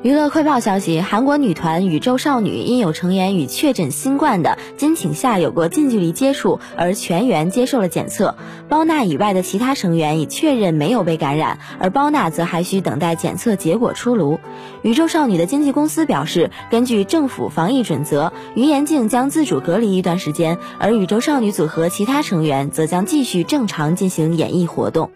娱乐快报消息：韩国女团宇宙少女因有成员与确诊新冠的金请夏有过近距离接触，而全员接受了检测。包娜以外的其他成员已确认没有被感染，而包娜则还需等待检测结果出炉。宇宙少女的经纪公司表示，根据政府防疫准则，于延静将自主隔离一段时间，而宇宙少女组合其他成员则将继续正常进行演艺活动。